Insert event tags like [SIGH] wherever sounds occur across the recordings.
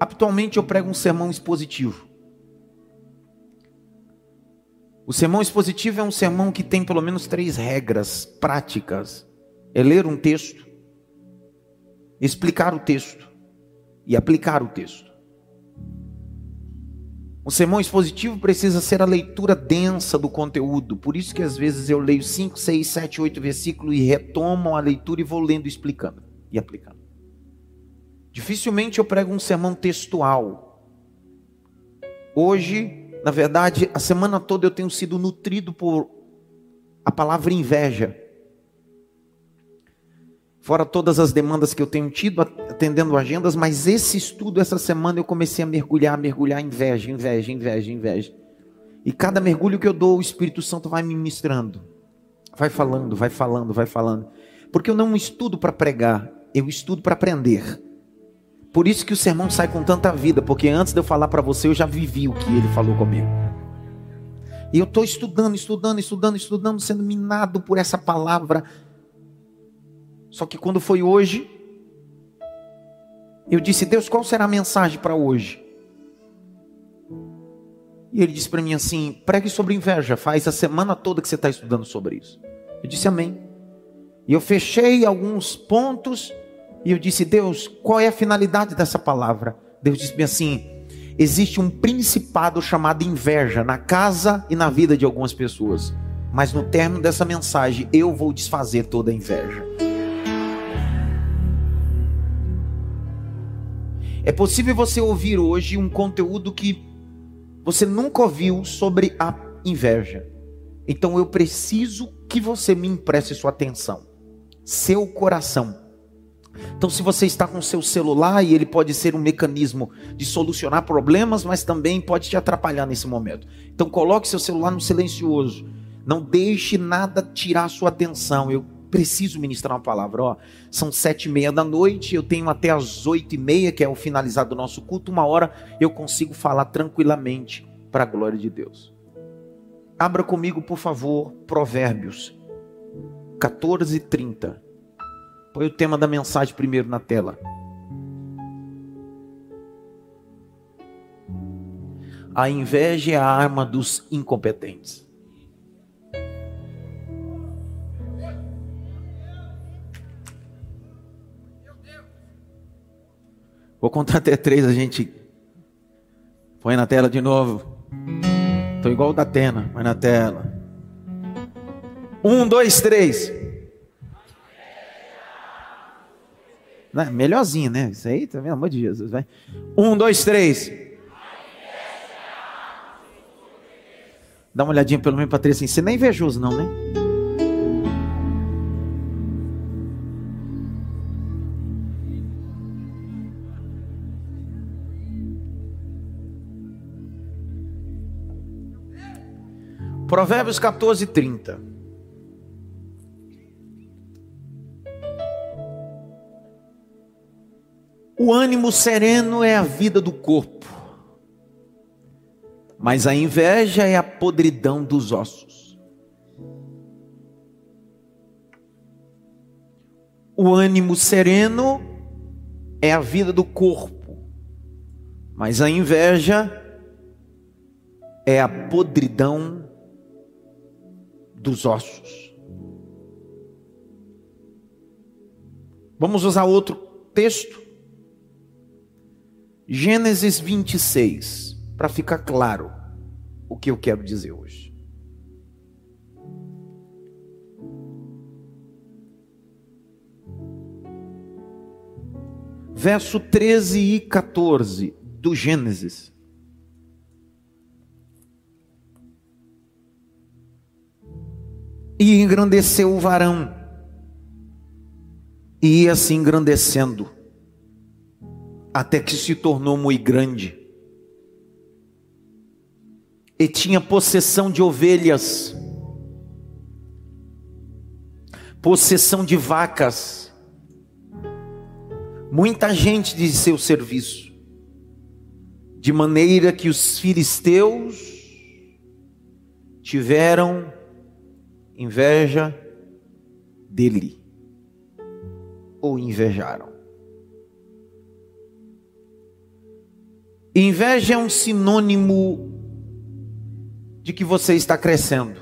Atualmente eu prego um sermão expositivo. O sermão expositivo é um sermão que tem pelo menos três regras práticas: é ler um texto, explicar o texto e aplicar o texto. Um sermão expositivo precisa ser a leitura densa do conteúdo, por isso que às vezes eu leio 5, 6, 7, 8 versículos e retomo a leitura e vou lendo explicando e aplicando. Dificilmente eu prego um sermão textual. Hoje, na verdade, a semana toda eu tenho sido nutrido por a palavra inveja. Fora todas as demandas que eu tenho tido atendendo agendas, mas esse estudo essa semana eu comecei a mergulhar, mergulhar inveja, inveja, inveja, inveja. E cada mergulho que eu dou, o Espírito Santo vai me ministrando. Vai falando, vai falando, vai falando. Porque eu não estudo para pregar, eu estudo para aprender. Por isso que o sermão sai com tanta vida, porque antes de eu falar para você, eu já vivi o que ele falou comigo. E eu estou estudando, estudando, estudando, estudando, sendo minado por essa palavra. Só que quando foi hoje, eu disse: Deus, qual será a mensagem para hoje? E ele disse para mim assim: pregue sobre inveja, faz a semana toda que você está estudando sobre isso. Eu disse amém. E eu fechei alguns pontos e eu disse: Deus, qual é a finalidade dessa palavra? Deus disse-me assim: existe um principado chamado inveja na casa e na vida de algumas pessoas. Mas no término dessa mensagem, eu vou desfazer toda a inveja. É possível você ouvir hoje um conteúdo que você nunca ouviu sobre a inveja. Então eu preciso que você me empreste sua atenção, seu coração então, se você está com seu celular e ele pode ser um mecanismo de solucionar problemas, mas também pode te atrapalhar nesse momento. Então, coloque seu celular no silencioso. Não deixe nada tirar sua atenção. Eu preciso ministrar uma palavra. Ó, são sete e meia da noite. Eu tenho até as oito e meia, que é o finalizado do nosso culto. Uma hora eu consigo falar tranquilamente para a glória de Deus. Abra comigo, por favor, Provérbios 14, 30. Põe o tema da mensagem primeiro na tela. A inveja é a arma dos incompetentes. Vou contar até três, a gente põe na tela de novo. Estou igual o da Atena, põe na tela. Um, dois, três. Né? Melhorzinho, né? Isso aí, tá vendo? Amor de Jesus. Vai. Um, dois, três. Dá uma olhadinha pelo menos para três assim. Você não é invejoso, não, né? Provérbios 14, 30. O ânimo sereno é a vida do corpo, mas a inveja é a podridão dos ossos. O ânimo sereno é a vida do corpo, mas a inveja é a podridão dos ossos. Vamos usar outro texto. Gênesis 26, para ficar claro o que eu quero dizer hoje. Verso 13 e 14 do Gênesis. E engrandeceu o varão, e ia se engrandecendo até que se tornou muito grande. E tinha possessão de ovelhas, possessão de vacas, muita gente de seu serviço, de maneira que os filisteus tiveram inveja dele, ou invejaram. Inveja é um sinônimo de que você está crescendo.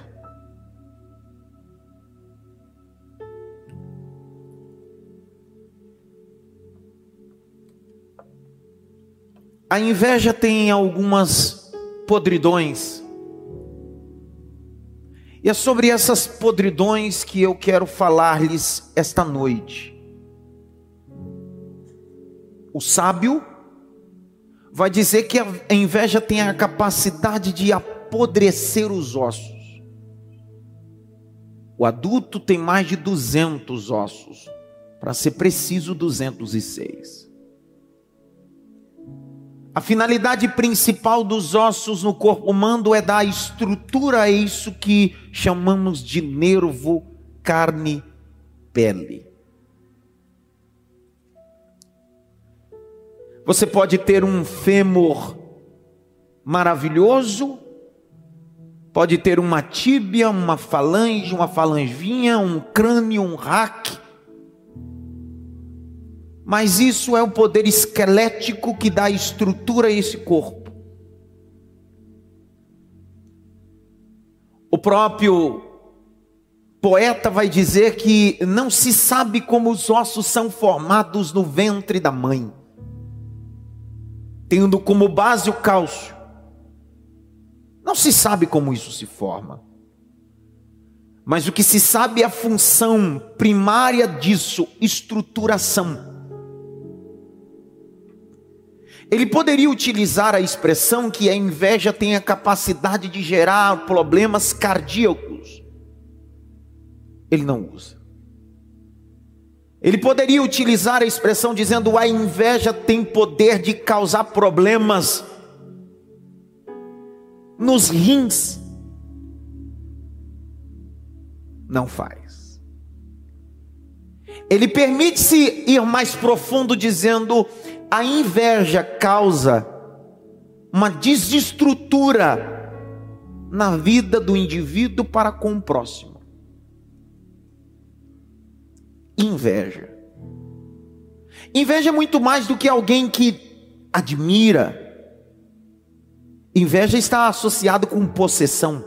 A inveja tem algumas podridões. E é sobre essas podridões que eu quero falar-lhes esta noite. O sábio vai dizer que a inveja tem a capacidade de apodrecer os ossos. O adulto tem mais de 200 ossos, para ser preciso, 206. A finalidade principal dos ossos no corpo humano é dar estrutura a isso que chamamos de nervo, carne, pele. Você pode ter um fêmur maravilhoso, pode ter uma tíbia, uma falange, uma falanginha, um crânio, um raque. Mas isso é o poder esquelético que dá estrutura a esse corpo. O próprio poeta vai dizer que não se sabe como os ossos são formados no ventre da mãe tendo como base o cálcio. Não se sabe como isso se forma. Mas o que se sabe é a função primária disso, estruturação. Ele poderia utilizar a expressão que a inveja tem a capacidade de gerar problemas cardíacos. Ele não usa. Ele poderia utilizar a expressão dizendo: a inveja tem poder de causar problemas nos rins. Não faz. Ele permite-se ir mais profundo, dizendo: a inveja causa uma desestrutura na vida do indivíduo para com o próximo inveja. Inveja é muito mais do que alguém que admira. Inveja está associado com possessão.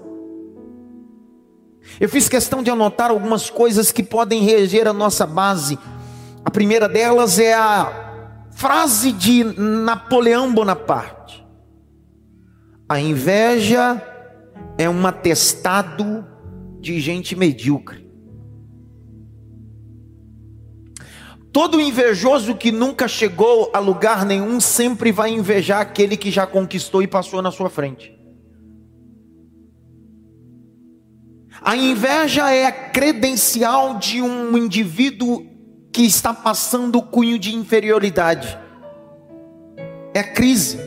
Eu fiz questão de anotar algumas coisas que podem reger a nossa base. A primeira delas é a frase de Napoleão Bonaparte: A inveja é um atestado de gente medíocre. Todo invejoso que nunca chegou a lugar nenhum sempre vai invejar aquele que já conquistou e passou na sua frente. A inveja é a credencial de um indivíduo que está passando o cunho de inferioridade. É a crise.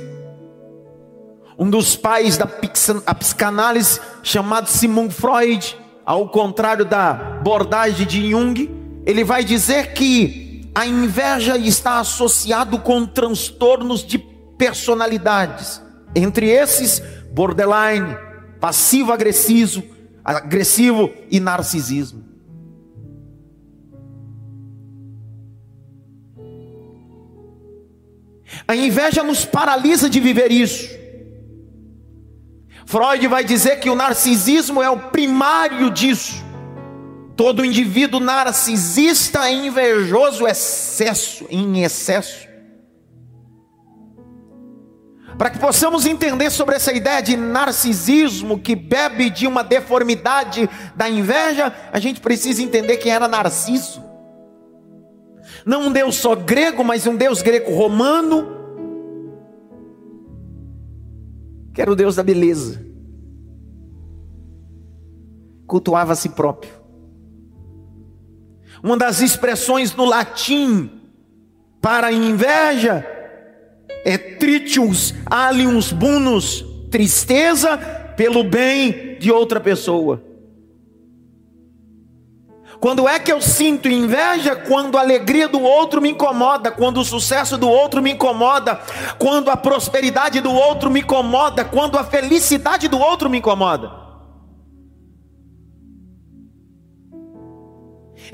Um dos pais da psicanálise, chamado Sigmund Freud, ao contrário da abordagem de Jung, ele vai dizer que a inveja está associado com transtornos de personalidades. Entre esses, borderline, passivo agressivo, agressivo e narcisismo. A inveja nos paralisa de viver isso. Freud vai dizer que o narcisismo é o primário disso. Todo indivíduo narcisista é invejoso excesso, em excesso. Para que possamos entender sobre essa ideia de narcisismo que bebe de uma deformidade da inveja, a gente precisa entender quem era Narciso. Não um Deus só grego, mas um Deus greco-romano, que era o Deus da beleza, cultuava a si próprio. Uma das expressões no latim para inveja é tritius alius bunus, tristeza pelo bem de outra pessoa. Quando é que eu sinto inveja? Quando a alegria do outro me incomoda, quando o sucesso do outro me incomoda, quando a prosperidade do outro me incomoda, quando a felicidade do outro me incomoda.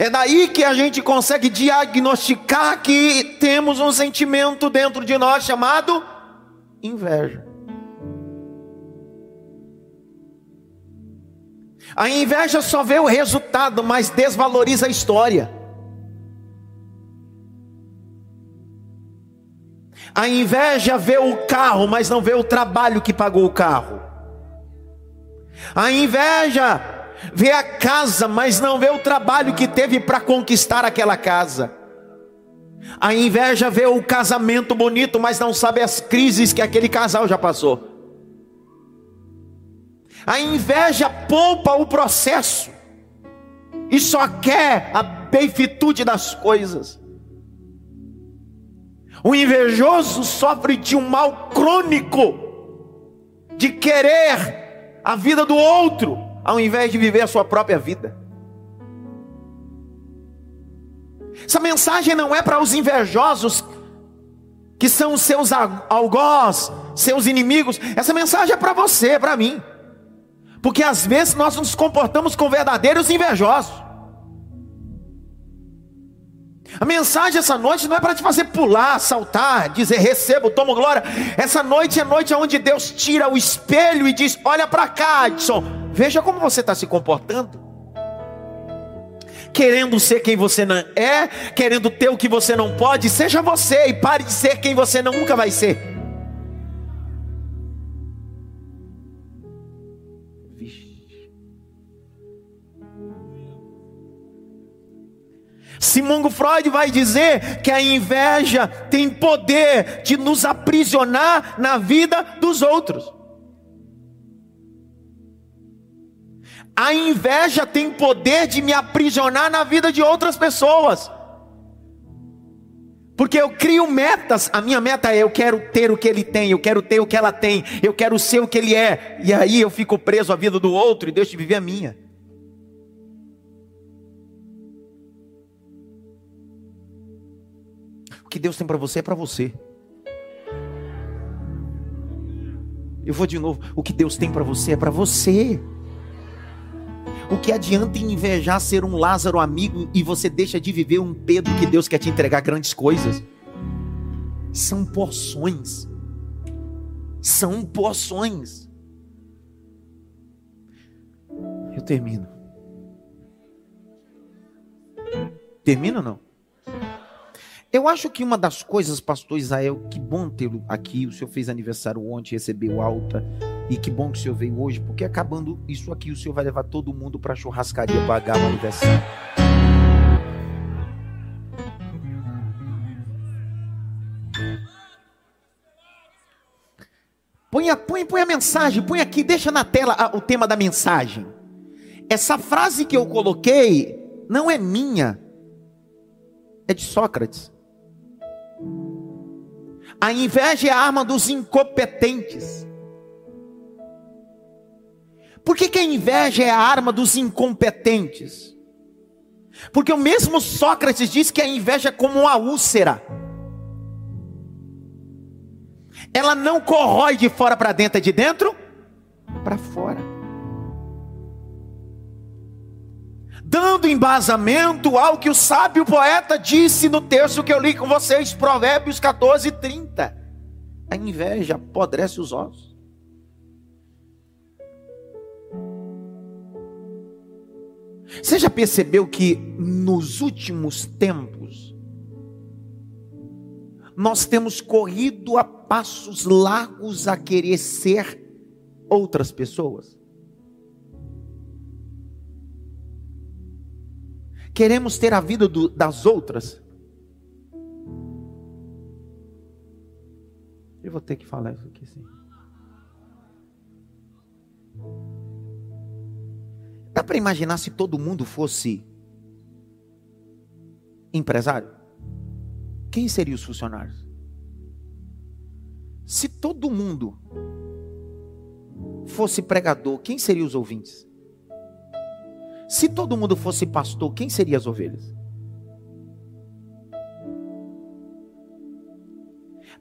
É daí que a gente consegue diagnosticar que temos um sentimento dentro de nós chamado inveja. A inveja só vê o resultado, mas desvaloriza a história. A inveja vê o carro, mas não vê o trabalho que pagou o carro. A inveja vê a casa, mas não vê o trabalho que teve para conquistar aquela casa. A inveja vê o casamento bonito, mas não sabe as crises que aquele casal já passou. A inveja poupa o processo e só quer a benfitude das coisas. O invejoso sofre de um mal crônico de querer a vida do outro, ao invés de viver a sua própria vida. Essa mensagem não é para os invejosos, que são os seus algoz, seus inimigos. Essa mensagem é para você, para mim. Porque às vezes nós nos comportamos com verdadeiros invejosos. A mensagem essa noite não é para te fazer pular, saltar, dizer recebo, tomo glória. Essa noite é noite onde Deus tira o espelho e diz: Olha para cá, Edson, veja como você está se comportando. Querendo ser quem você não é, querendo ter o que você não pode, seja você e pare de ser quem você nunca vai ser. Simongo Freud vai dizer que a inveja tem poder de nos aprisionar na vida dos outros. A inveja tem poder de me aprisionar na vida de outras pessoas. Porque eu crio metas, a minha meta é eu quero ter o que ele tem, eu quero ter o que ela tem, eu quero ser o que ele é, e aí eu fico preso à vida do outro e deixo de viver a minha. O que Deus tem para você é para você. Eu vou de novo. O que Deus tem para você é para você. O que adianta invejar ser um Lázaro amigo e você deixa de viver um Pedro que Deus quer te entregar grandes coisas? São porções. São porções. Eu termino. Termino ou não? Eu acho que uma das coisas, pastor Israel, que bom tê-lo aqui. O senhor fez aniversário ontem, recebeu alta. E que bom que o senhor veio hoje, porque acabando isso aqui, o senhor vai levar todo mundo para a churrascaria pagar o aniversário. Põe a, põe, põe a mensagem, põe aqui, deixa na tela a, o tema da mensagem. Essa frase que eu coloquei não é minha, é de Sócrates. A inveja é a arma dos incompetentes. Por que, que a inveja é a arma dos incompetentes? Porque o mesmo Sócrates diz que a inveja é como uma úlcera. Ela não corrói de fora para dentro, é de dentro para fora. dando embasamento ao que o sábio poeta disse no texto que eu li com vocês, Provérbios 14, 30. A inveja apodrece os ossos. Você já percebeu que nos últimos tempos nós temos corrido a passos largos a querer ser outras pessoas? Queremos ter a vida do, das outras. Eu vou ter que falar isso aqui sim. Dá para imaginar se todo mundo fosse empresário? Quem seriam os funcionários? Se todo mundo fosse pregador, quem seriam os ouvintes? Se todo mundo fosse pastor, quem seriam as ovelhas?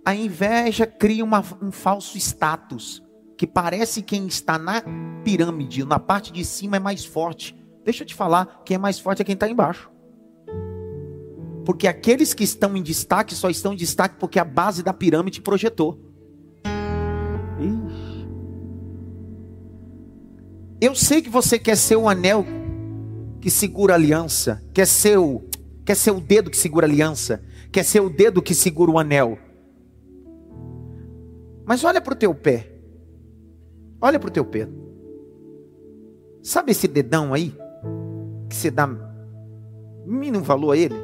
A inveja cria uma, um falso status, que parece quem está na pirâmide, na parte de cima é mais forte. Deixa eu te falar, quem é mais forte é quem está embaixo. Porque aqueles que estão em destaque só estão em destaque porque a base da pirâmide projetou. Eu sei que você quer ser o anel que segura a aliança, quer ser o, quer ser o dedo que segura a aliança, quer ser o dedo que segura o anel. Mas olha para o teu pé. Olha para o teu pé. Sabe esse dedão aí? Que você dá mínimo valor a ele?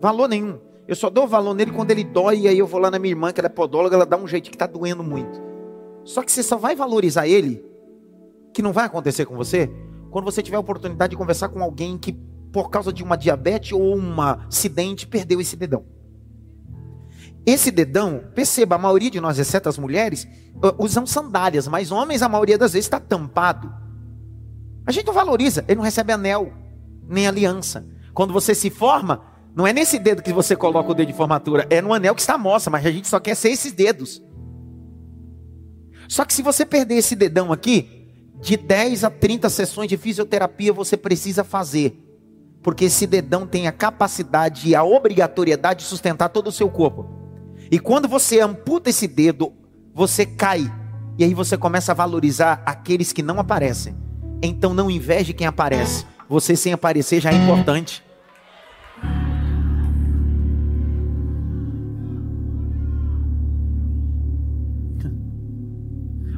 Valor nenhum. Eu só dou valor nele quando ele dói, e aí eu vou lá na minha irmã, que ela é podóloga, ela dá um jeito que está doendo muito. Só que você só vai valorizar ele, que não vai acontecer com você, quando você tiver a oportunidade de conversar com alguém que, por causa de uma diabetes ou um acidente, perdeu esse dedão. Esse dedão, perceba, a maioria de nós, exceto as mulheres, usam sandálias, mas homens, a maioria das vezes, está tampado. A gente não valoriza, ele não recebe anel, nem aliança. Quando você se forma, não é nesse dedo que você coloca o dedo de formatura, é no anel que está a moça, mas a gente só quer ser esses dedos. Só que se você perder esse dedão aqui, de 10 a 30 sessões de fisioterapia você precisa fazer. Porque esse dedão tem a capacidade e a obrigatoriedade de sustentar todo o seu corpo. E quando você amputa esse dedo, você cai. E aí você começa a valorizar aqueles que não aparecem. Então não inveje quem aparece. Você sem aparecer já é importante.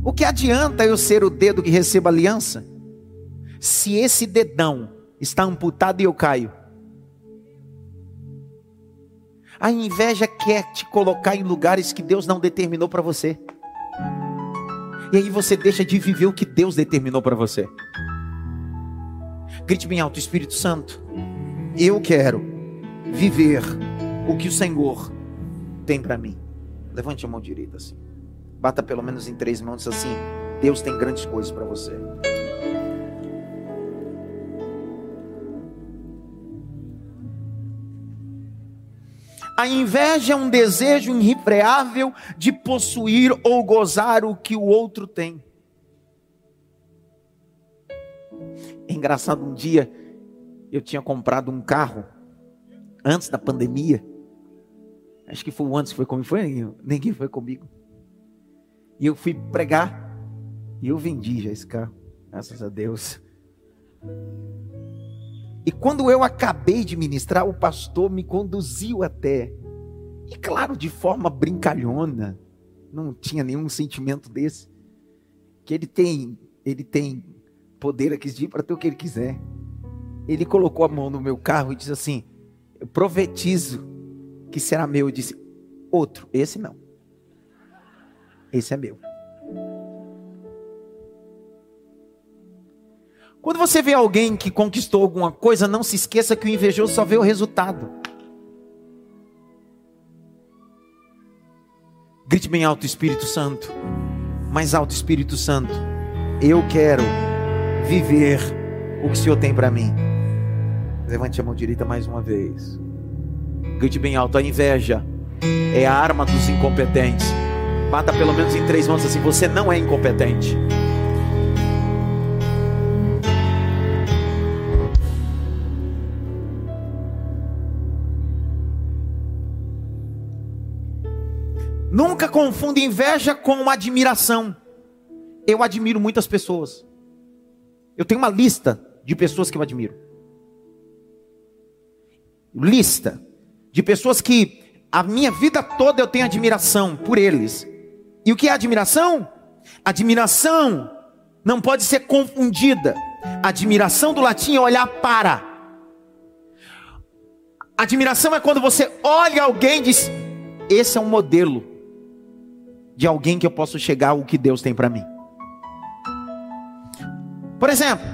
O que adianta eu ser o dedo que receba aliança? Se esse dedão está amputado e eu caio. A inveja quer te colocar em lugares que Deus não determinou para você. E aí você deixa de viver o que Deus determinou para você. Grite bem alto, Espírito Santo. Eu quero viver o que o Senhor tem para mim. Levante a mão direita assim. Bata pelo menos em três mãos assim: Deus tem grandes coisas para você. A inveja é um desejo irrefreável de possuir ou gozar o que o outro tem. É engraçado, um dia eu tinha comprado um carro antes da pandemia. Acho que foi antes, foi comigo, foi ninguém foi comigo. E eu fui pregar. E eu vendi já esse carro. Graças a Deus. E quando eu acabei de ministrar, o pastor me conduziu até. E claro, de forma brincalhona. Não tinha nenhum sentimento desse. Que ele tem, ele tem poder aqui para ter o que ele quiser. Ele colocou a mão no meu carro e disse assim: Eu profetizo que será meu. Eu disse: Outro, esse não. Esse é meu. Quando você vê alguém que conquistou alguma coisa, não se esqueça que o invejoso só vê o resultado. Grite bem alto, Espírito Santo. Mais alto, Espírito Santo. Eu quero viver o que o Senhor tem para mim. Levante a mão direita mais uma vez. Grite bem alto. A inveja é a arma dos incompetentes. Bata pelo menos em três mãos assim: você não é incompetente. Nunca confunda inveja com admiração. Eu admiro muitas pessoas. Eu tenho uma lista de pessoas que eu admiro. Lista de pessoas que a minha vida toda eu tenho admiração por eles. E o que é admiração? Admiração não pode ser confundida. Admiração do latim é olhar para. Admiração é quando você olha alguém e diz: Esse é um modelo de alguém que eu posso chegar ao que Deus tem para mim. Por exemplo,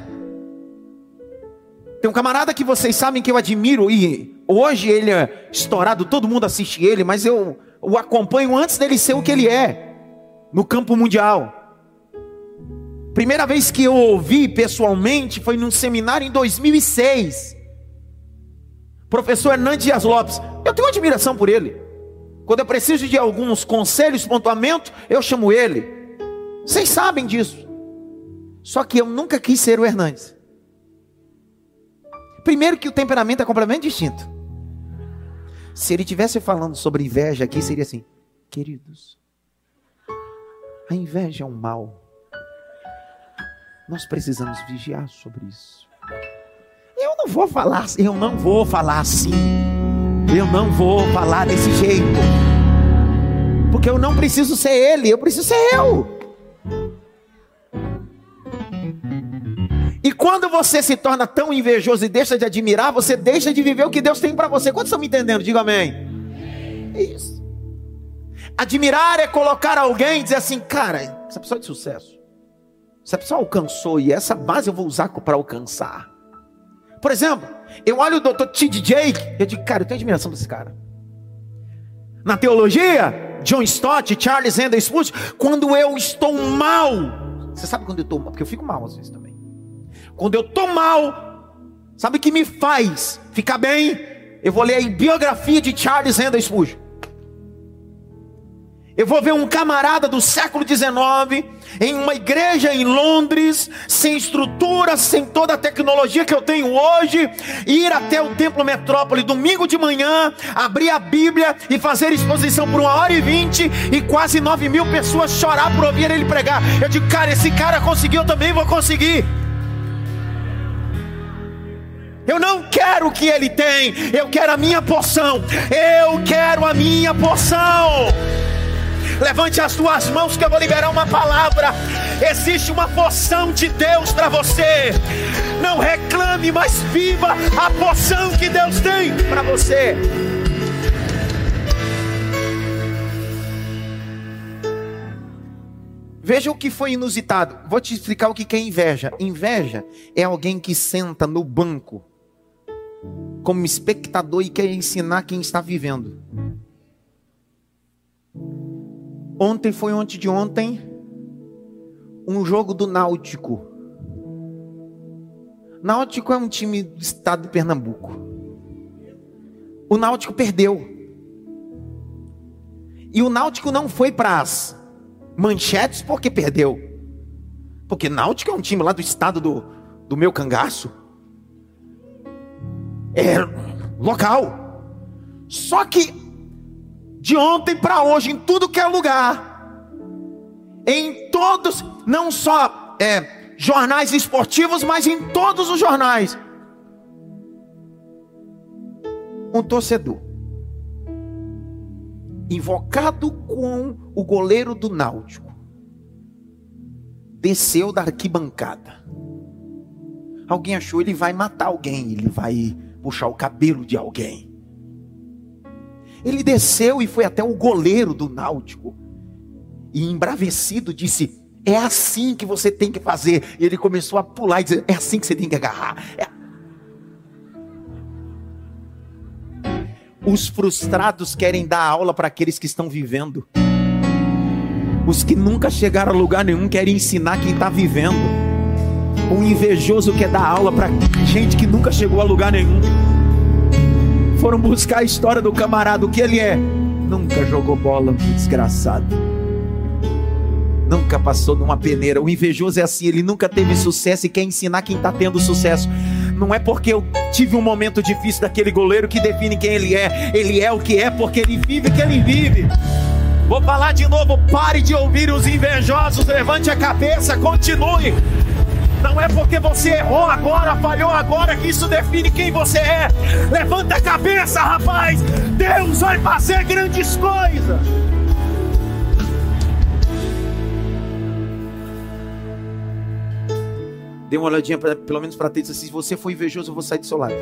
tem um camarada que vocês sabem que eu admiro e hoje ele é estourado, todo mundo assiste ele, mas eu o acompanho antes dele ser o que ele é no campo mundial. Primeira vez que eu ouvi pessoalmente foi num seminário em 2006. Professor Hernandes Dias Lopes. Eu tenho admiração por ele. Quando eu preciso de alguns conselhos, pontuamento, eu chamo ele. Vocês sabem disso. Só que eu nunca quis ser o Hernandes. Primeiro que o temperamento é completamente distinto. Se ele tivesse falando sobre inveja aqui, seria assim: queridos, A inveja é um mal. Nós precisamos vigiar sobre isso. Eu não vou falar, eu não vou falar assim. Eu não vou falar desse jeito. Porque eu não preciso ser ele, eu preciso ser eu. E quando você se torna tão invejoso e deixa de admirar, você deixa de viver o que Deus tem para você. Quantos estão me entendendo? Diga amém. É isso. Admirar é colocar alguém e dizer assim, cara, essa pessoa é de sucesso. Essa pessoa alcançou e essa base eu vou usar para alcançar. Por exemplo, eu olho o Dr. T.D. Jake e eu digo, cara, eu tenho admiração desse cara. Na teologia, John Stott, Charles Handel Spurgeon, quando eu estou mal, você sabe quando eu estou mal? Porque eu fico mal às vezes também. Quando eu estou mal, sabe o que me faz ficar bem? Eu vou ler a biografia de Charles Handel Spurgeon. Eu vou ver um camarada do século XIX em uma igreja em Londres, sem estrutura, sem toda a tecnologia que eu tenho hoje, ir até o templo metrópole domingo de manhã, abrir a Bíblia e fazer exposição por uma hora e vinte e quase nove mil pessoas chorar por ouvir ele pregar. Eu digo, cara, esse cara conseguiu, eu também vou conseguir. Eu não quero o que ele tem, eu quero a minha porção. Eu quero a minha porção. Levante as tuas mãos que eu vou liberar uma palavra. Existe uma porção de Deus para você. Não reclame, mas viva a porção que Deus tem para você. Veja o que foi inusitado. Vou te explicar o que é inveja. Inveja é alguém que senta no banco como espectador e quer ensinar quem está vivendo. Ontem foi ontem de ontem um jogo do Náutico. Náutico é um time do estado de Pernambuco. O Náutico perdeu. E o Náutico não foi para as manchetes porque perdeu. Porque Náutico é um time lá do estado do, do meu cangaço. É local. Só que de ontem para hoje, em tudo que é lugar, em todos, não só é, jornais esportivos, mas em todos os jornais, um torcedor invocado com o goleiro do Náutico desceu da arquibancada. Alguém achou ele vai matar alguém, ele vai puxar o cabelo de alguém. Ele desceu e foi até o goleiro do Náutico. E embravecido disse: É assim que você tem que fazer. E ele começou a pular e dizer: É assim que você tem que agarrar. É... Os frustrados querem dar aula para aqueles que estão vivendo. Os que nunca chegaram a lugar nenhum querem ensinar quem está vivendo. O invejoso quer dar aula para gente que nunca chegou a lugar nenhum foram buscar a história do camarada, o que ele é. Nunca jogou bola, desgraçado. Nunca passou numa peneira. O invejoso é assim, ele nunca teve sucesso e quer ensinar quem está tendo sucesso. Não é porque eu tive um momento difícil daquele goleiro que define quem ele é. Ele é o que é porque ele vive o que ele vive. Vou falar de novo, pare de ouvir os invejosos, levante a cabeça, continue. Não é porque você errou agora, falhou agora, que isso define quem você é. Levanta a cabeça, rapaz. Deus vai fazer grandes coisas. Dê uma olhadinha, pra, pelo menos para ter se você for invejoso, eu vou sair do seu lado.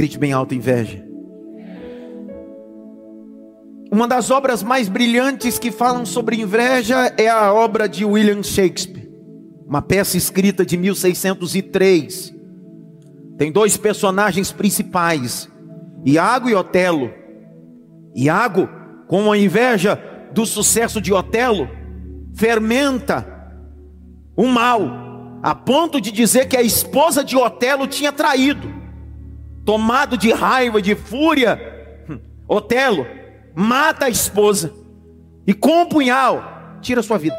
Grite bem alto: inveja. Uma das obras mais brilhantes que falam sobre inveja é a obra de William Shakespeare, uma peça escrita de 1603. Tem dois personagens principais, Iago e Otelo. Iago, com a inveja do sucesso de Otelo, fermenta o mal, a ponto de dizer que a esposa de Otelo tinha traído tomado de raiva, de fúria, Otelo mata a esposa e com um punhal tira sua vida.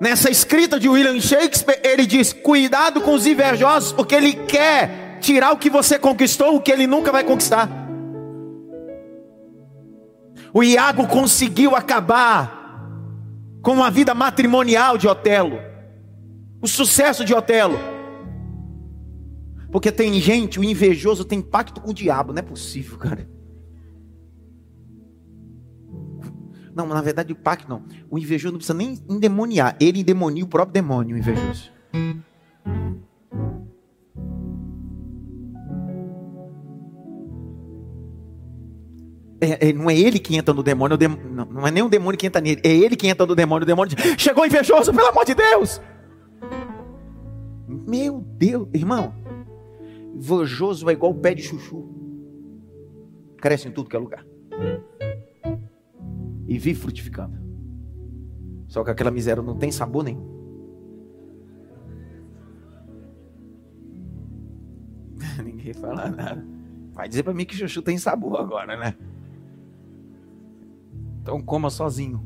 Nessa escrita de William Shakespeare, ele diz: cuidado com os invejosos, porque ele quer tirar o que você conquistou, o que ele nunca vai conquistar. O Iago conseguiu acabar com a vida matrimonial de Otelo, o sucesso de Otelo. Porque tem gente, o invejoso tem pacto com o diabo, não é possível, cara. Não, na verdade, o pacto não. O invejoso não precisa nem endemoniar. Ele endemonia o próprio demônio, o invejoso. É, é, não é ele que entra no demônio, não, não, é nem o demônio que entra nele, é ele que entra no demônio. O demônio diz, chegou invejoso, pelo amor de Deus. Meu Deus, irmão, invejoso é igual o pé de chuchu, cresce em tudo que é lugar e vive frutificando. Só que aquela miséria não tem sabor nenhum. [LAUGHS] Ninguém fala nada. Vai dizer para mim que chuchu tem sabor agora, né? Então coma sozinho.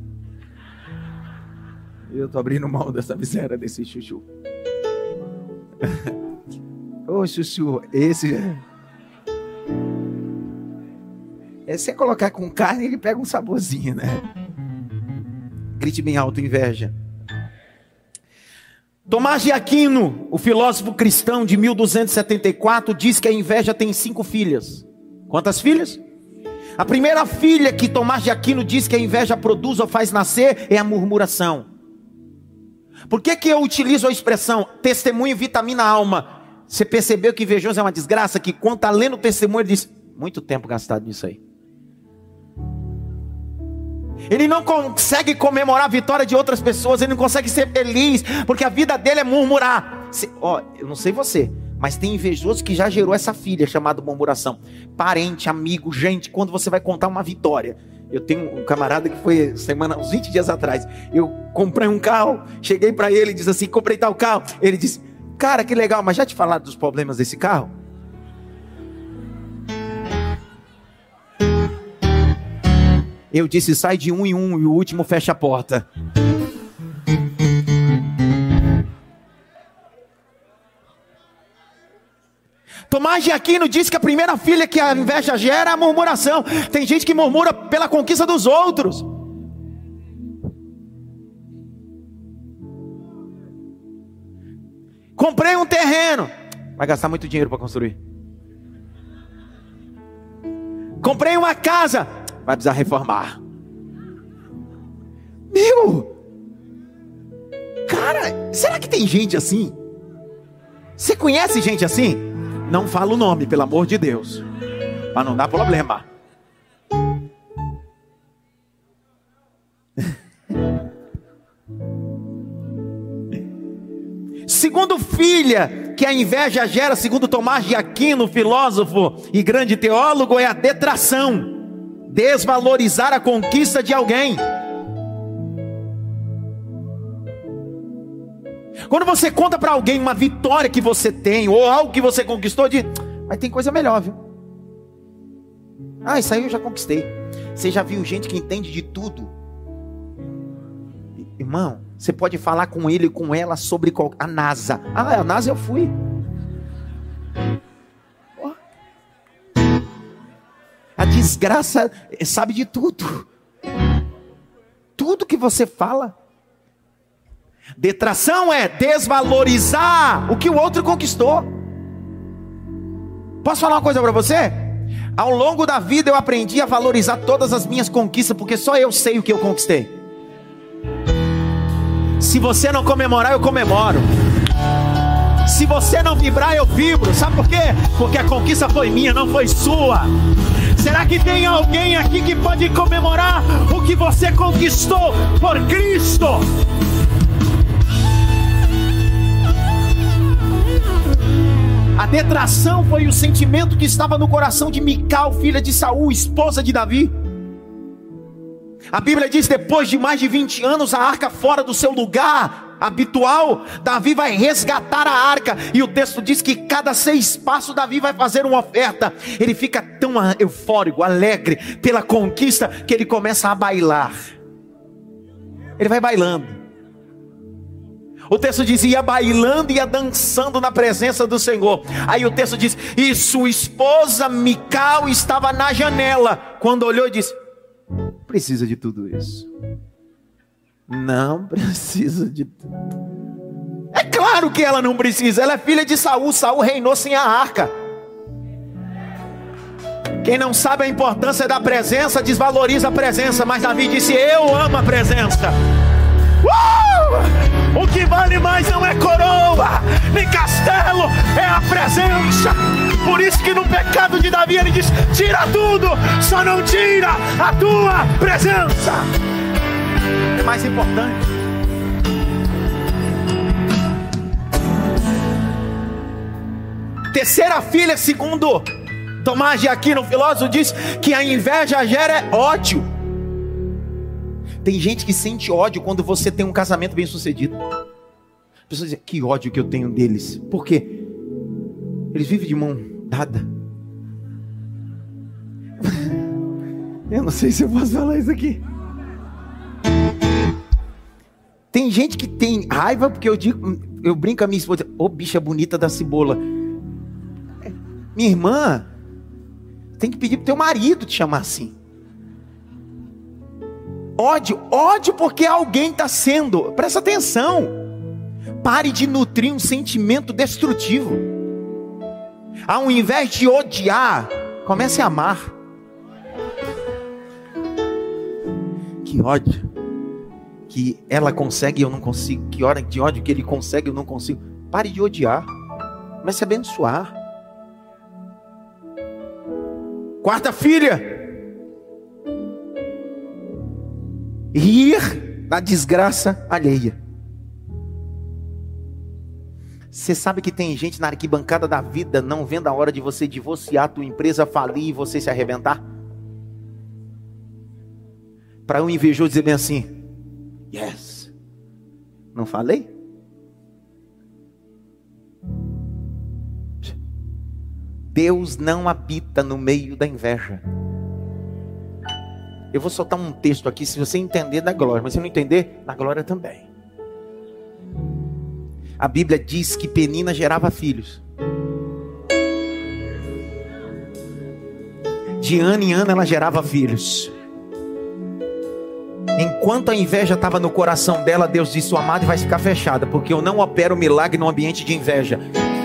Eu tô abrindo mão dessa miséria desse chuchu. Ô oh, chuchu, esse. É você colocar com carne, ele pega um saborzinho, né? Grite bem alto, inveja. Tomás de Aquino, o filósofo cristão de 1274, diz que a inveja tem cinco filhas. Quantas filhas? A primeira filha que Tomás de Aquino diz que a inveja produz ou faz nascer é a murmuração. Por que, que eu utilizo a expressão testemunho vitamina alma? Você percebeu que invejoso é uma desgraça? Que quando está lendo o testemunho, ele diz: muito tempo gastado nisso aí. Ele não consegue comemorar a vitória de outras pessoas, ele não consegue ser feliz, porque a vida dele é murmurar. Ó, eu não sei você, mas tem invejoso que já gerou essa filha chamada murmuração. Parente, amigo, gente, quando você vai contar uma vitória. Eu tenho um camarada que foi semana, uns 20 dias atrás. Eu comprei um carro, cheguei para ele e disse assim: comprei tal carro. Ele disse: Cara, que legal, mas já te falaram dos problemas desse carro? Eu disse: sai de um em um e o último fecha a porta. Tomás de Aquino diz que a primeira filha que a inveja gera é a murmuração. Tem gente que murmura pela conquista dos outros. Comprei um terreno, vai gastar muito dinheiro para construir. Comprei uma casa, vai precisar reformar. Meu, cara, será que tem gente assim? Você conhece gente assim? Não fala o nome, pelo amor de Deus, para não dar problema. [LAUGHS] Segundo filha, que a inveja gera, segundo Tomás de Aquino, filósofo e grande teólogo, é a detração desvalorizar a conquista de alguém. Quando você conta para alguém uma vitória que você tem, ou algo que você conquistou, de, mas tem coisa melhor, viu? Ah, isso aí eu já conquistei. Você já viu gente que entende de tudo? Irmão, você pode falar com ele e com ela sobre qual... a NASA. Ah, a NASA eu fui. A desgraça sabe de tudo. Tudo que você fala. Detração é desvalorizar o que o outro conquistou. Posso falar uma coisa para você? Ao longo da vida eu aprendi a valorizar todas as minhas conquistas, porque só eu sei o que eu conquistei. Se você não comemorar, eu comemoro. Se você não vibrar, eu vibro. Sabe por quê? Porque a conquista foi minha, não foi sua. Será que tem alguém aqui que pode comemorar o que você conquistou por Cristo? A detração foi o sentimento que estava no coração de Mical, filha de Saul, esposa de Davi. A Bíblia diz: depois de mais de 20 anos, a arca fora do seu lugar, habitual, Davi vai resgatar a arca. E o texto diz que cada seis passos Davi vai fazer uma oferta. Ele fica tão eufórico, alegre pela conquista, que ele começa a bailar. Ele vai bailando. O texto diz: ia bailando e ia dançando na presença do Senhor. Aí o texto diz: e sua esposa Mical estava na janela. Quando olhou disse: precisa de tudo isso. Não precisa de tudo. É claro que ela não precisa. Ela é filha de Saul. Saul reinou sem a arca. Quem não sabe a importância da presença desvaloriza a presença. Mas Davi disse: Eu amo a presença. Uh! O que vale mais não é coroa, nem castelo, é a presença. Por isso que no pecado de Davi ele diz: tira tudo, só não tira a tua presença. É mais importante. Terceira filha, segundo Tomás de Aquino, filósofo, diz que a inveja gera ódio. Tem gente que sente ódio quando você tem um casamento bem sucedido. A pessoa diz, que ódio que eu tenho deles. Por quê? Eles vivem de mão dada. [LAUGHS] Eu não sei se eu posso falar isso aqui. Tem gente que tem raiva porque eu digo, eu brinco com a minha esposa, ô oh, bicha bonita da cebola. Minha irmã tem que pedir pro teu marido te chamar assim. Ódio, ódio porque alguém está sendo, presta atenção, pare de nutrir um sentimento destrutivo, ao invés de odiar, comece a amar. Que ódio, que ela consegue e eu não consigo, que hora de ódio que ele consegue eu não consigo. Pare de odiar, comece a abençoar. Quarta filha, rir da desgraça alheia. Você sabe que tem gente na arquibancada da vida não vendo a hora de você divorciar, tua empresa falir e você se arrebentar? Para um invejoso dizer bem assim: Yes, não falei? Deus não habita no meio da inveja. Eu vou soltar um texto aqui, se você entender da glória, mas se não entender, da glória também. A Bíblia diz que Penina gerava filhos. De ano em ano ela gerava filhos. Enquanto a inveja estava no coração dela, Deus disse: Sua amada vai ficar fechada, porque eu não opero milagre num ambiente de inveja.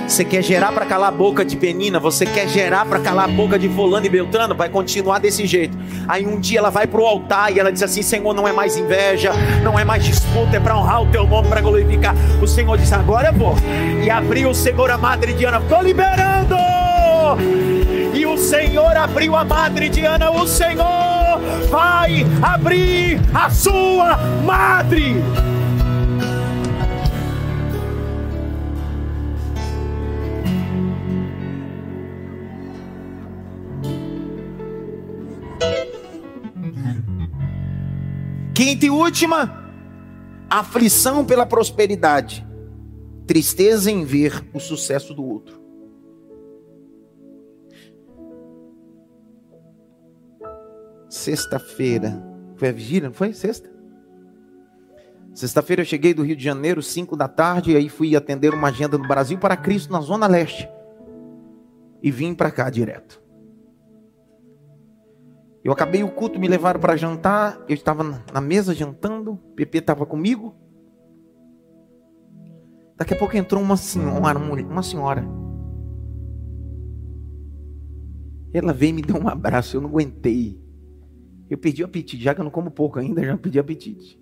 Você quer gerar para calar a boca de Penina, você quer gerar para calar a boca de Fulano e Beltrano, vai continuar desse jeito. Aí um dia ela vai para o altar e ela diz assim: Senhor, não é mais inveja, não é mais disputa, é para honrar o teu nome, para glorificar. O Senhor disse: Agora eu vou. E abriu o Senhor a madre de Ana, estou liberando. E o Senhor abriu a madre de Ana, o Senhor vai abrir a sua madre. Quinta e última, aflição pela prosperidade, tristeza em ver o sucesso do outro. Sexta-feira, foi a vigília, não foi? Sexta? Sexta-feira eu cheguei do Rio de Janeiro, 5 da tarde, e aí fui atender uma agenda no Brasil para Cristo, na Zona Leste. E vim para cá direto. Eu acabei o culto, me levaram para jantar. Eu estava na mesa jantando. Pepe estava comigo. Daqui a pouco entrou uma senhora, uma senhora. Ela veio e me deu um abraço. Eu não aguentei. Eu perdi o apetite, já que eu não como pouco ainda, já perdi o apetite.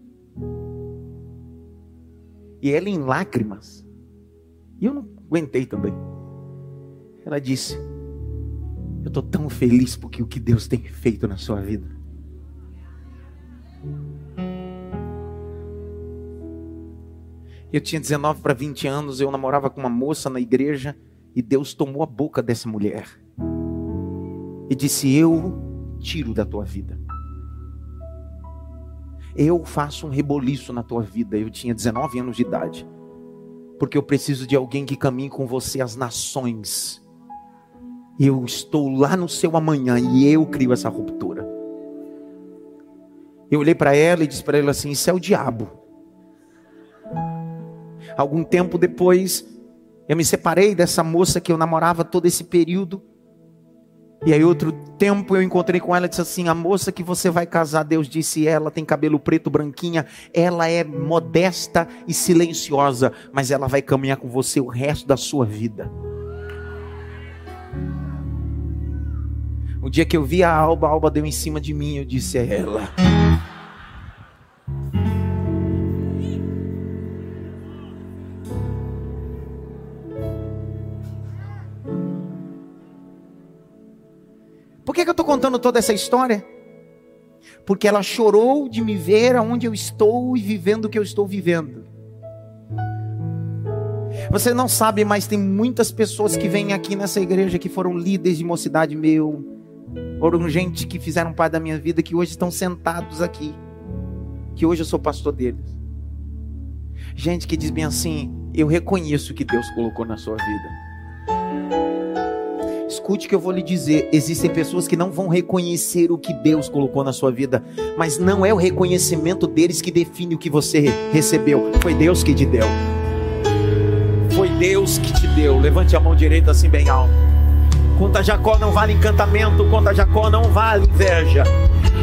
E ela em lágrimas. E eu não aguentei também. Ela disse: eu estou tão feliz porque o que Deus tem feito na sua vida. Eu tinha 19 para 20 anos, eu namorava com uma moça na igreja e Deus tomou a boca dessa mulher e disse: Eu tiro da tua vida. Eu faço um reboliço na tua vida. Eu tinha 19 anos de idade. Porque eu preciso de alguém que caminhe com você as nações. Eu estou lá no seu amanhã e eu crio essa ruptura. Eu olhei para ela e disse para ela assim: Isso é o diabo. Algum tempo depois, eu me separei dessa moça que eu namorava todo esse período. E aí outro tempo eu encontrei com ela e disse assim: "A moça que você vai casar, Deus disse, ela tem cabelo preto, branquinha, ela é modesta e silenciosa, mas ela vai caminhar com você o resto da sua vida." O dia que eu vi a Alba, a Alba deu em cima de mim, eu disse: "É ela." Por que, que eu estou contando toda essa história? Porque ela chorou de me ver aonde eu estou e vivendo o que eu estou vivendo. Você não sabe, mas tem muitas pessoas que vêm aqui nessa igreja que foram líderes de mocidade meu, foram gente que fizeram parte da minha vida, que hoje estão sentados aqui, que hoje eu sou pastor deles. Gente que diz bem assim: eu reconheço que Deus colocou na sua vida. Escute o que eu vou lhe dizer. Existem pessoas que não vão reconhecer o que Deus colocou na sua vida, mas não é o reconhecimento deles que define o que você recebeu. Foi Deus que te deu. Foi Deus que te deu. Levante a mão direita assim bem alto. Contra Jacó não vale encantamento, contra Jacó não vale inveja.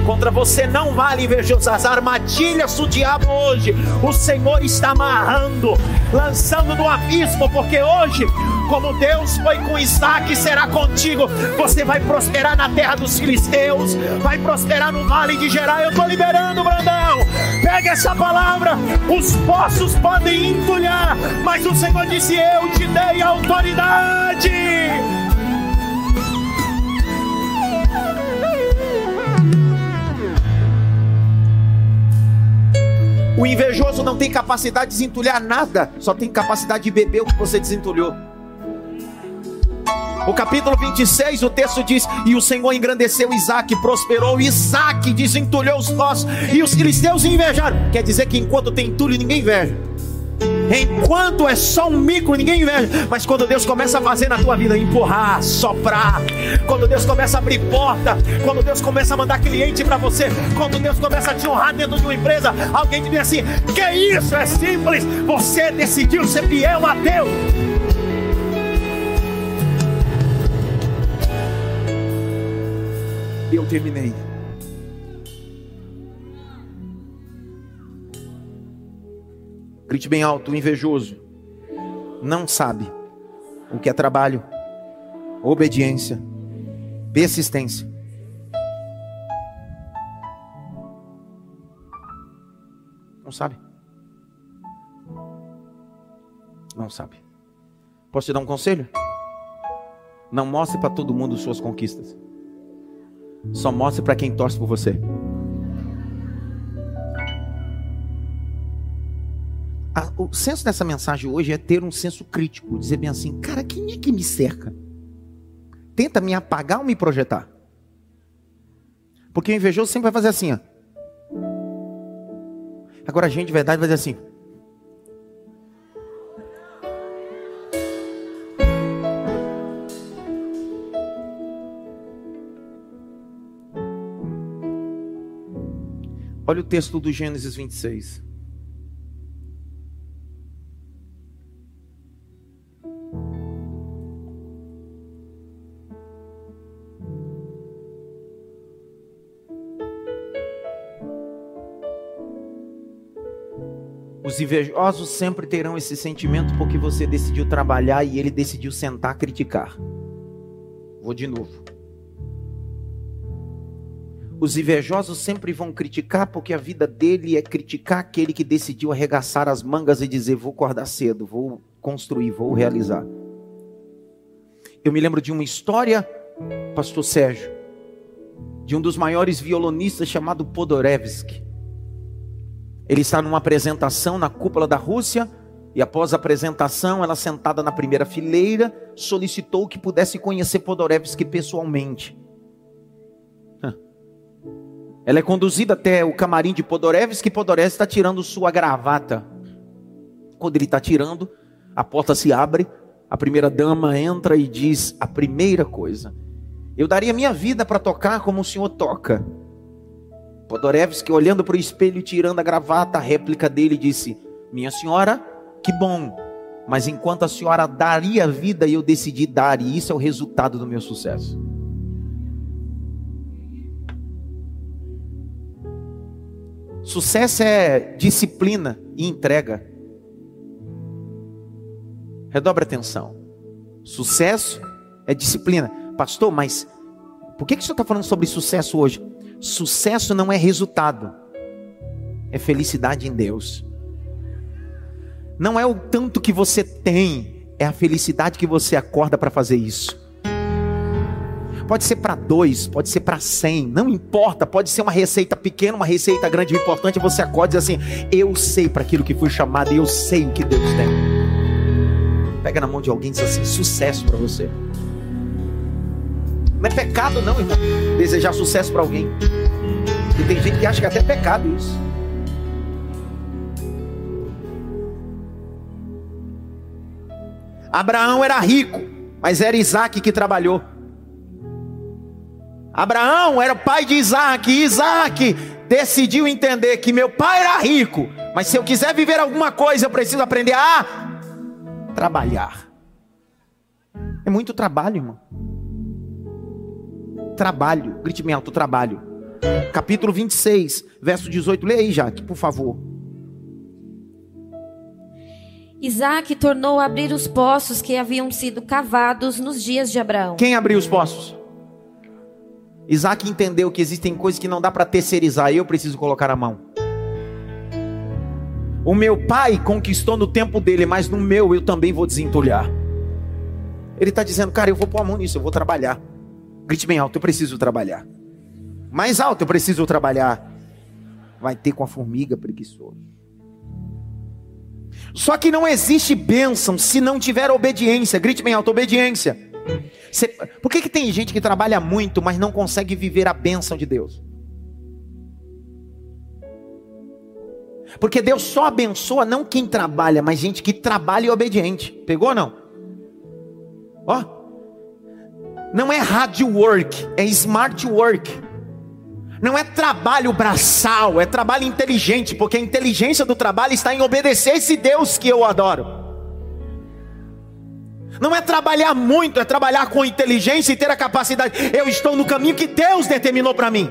Contra você não vale invejoso. As armadilhas do diabo hoje, o Senhor está amarrando, lançando no abismo, porque hoje, como Deus foi com Isaac, será contigo. Você vai prosperar na terra dos filisteus, vai prosperar no vale de Gerar. Eu estou liberando, Brandão. Pega essa palavra. Os poços podem entulhar, mas o Senhor disse: Eu te dei autoridade. O invejoso não tem capacidade de desentulhar nada, só tem capacidade de beber o que você desentulhou. O capítulo 26, o texto diz: E o Senhor engrandeceu Isaac, prosperou Isaac, desentulhou os nossos, e os filisteus invejaram. Quer dizer que enquanto tem entulho, ninguém inveja. Enquanto é só um micro, ninguém inveja. Mas quando Deus começa a fazer na tua vida, empurrar, soprar, quando Deus começa a abrir porta, quando Deus começa a mandar cliente para você, quando Deus começa a te honrar dentro de uma empresa, alguém te diz assim: Que isso? É simples. Você decidiu ser fiel a Deus. Eu terminei. Grite bem alto, o invejoso não sabe o que é trabalho, obediência, persistência. Não sabe. Não sabe. Posso te dar um conselho? Não mostre para todo mundo suas conquistas. Só mostre para quem torce por você. A, o senso dessa mensagem hoje é ter um senso crítico, dizer bem assim, cara, quem é que me cerca? Tenta me apagar ou me projetar? Porque o invejoso sempre vai fazer assim, ó. Agora a gente de verdade vai dizer assim. Olha o texto do Gênesis 26. Invejosos sempre terão esse sentimento porque você decidiu trabalhar e ele decidiu sentar criticar. Vou de novo. Os invejosos sempre vão criticar porque a vida dele é criticar aquele que decidiu arregaçar as mangas e dizer: Vou acordar cedo, vou construir, vou realizar. Eu me lembro de uma história, Pastor Sérgio, de um dos maiores violonistas chamado Podorevsky. Ele está numa apresentação na cúpula da Rússia, e após a apresentação, ela sentada na primeira fileira, solicitou que pudesse conhecer Podorevsky pessoalmente. Ela é conduzida até o camarim de Podorevski, que Podorevski está tirando sua gravata. Quando ele está tirando, a porta se abre, a primeira dama entra e diz a primeira coisa: Eu daria minha vida para tocar como o senhor toca. Podorevski, olhando para o espelho e tirando a gravata, a réplica dele disse: Minha senhora, que bom, mas enquanto a senhora daria vida, eu decidi dar, e isso é o resultado do meu sucesso. Sucesso é disciplina e entrega. Redobre atenção. Sucesso é disciplina. Pastor, mas por que, que o senhor está falando sobre sucesso hoje? Sucesso não é resultado, é felicidade em Deus. Não é o tanto que você tem, é a felicidade que você acorda para fazer isso. Pode ser para dois, pode ser para cem, não importa. Pode ser uma receita pequena, uma receita grande. O importante é você acorde assim: eu sei para aquilo que fui chamado e eu sei o que Deus tem. Pega na mão de alguém e diz assim: sucesso para você. Não é pecado, não, irmão, desejar sucesso para alguém. E tem gente que acha que é até pecado isso. Abraão era rico, mas era Isaac que trabalhou. Abraão era pai de Isaac, e Isaac decidiu entender que meu pai era rico, mas se eu quiser viver alguma coisa, eu preciso aprender a trabalhar. É muito trabalho, irmão. Trabalho, grite bem alto, trabalho. Capítulo 26, verso 18. Leia aí, Jaque, por favor. Isaac tornou a abrir os poços que haviam sido cavados nos dias de Abraão. Quem abriu os poços? Isaac entendeu que existem coisas que não dá para terceirizar, eu preciso colocar a mão. O meu pai conquistou no tempo dele, mas no meu eu também vou desentulhar. Ele está dizendo, cara, eu vou pôr a mão nisso, eu vou trabalhar. Grite bem alto, eu preciso trabalhar. Mais alto, eu preciso trabalhar. Vai ter com a formiga preguiçoso. Só que não existe bênção se não tiver obediência. Grite bem alto, obediência. Você, por que, que tem gente que trabalha muito, mas não consegue viver a bênção de Deus? Porque Deus só abençoa não quem trabalha, mas gente que trabalha e obediente. Pegou ou não? Ó. Não é hard work, é smart work. Não é trabalho braçal, é trabalho inteligente, porque a inteligência do trabalho está em obedecer esse Deus que eu adoro. Não é trabalhar muito, é trabalhar com inteligência e ter a capacidade. Eu estou no caminho que Deus determinou para mim.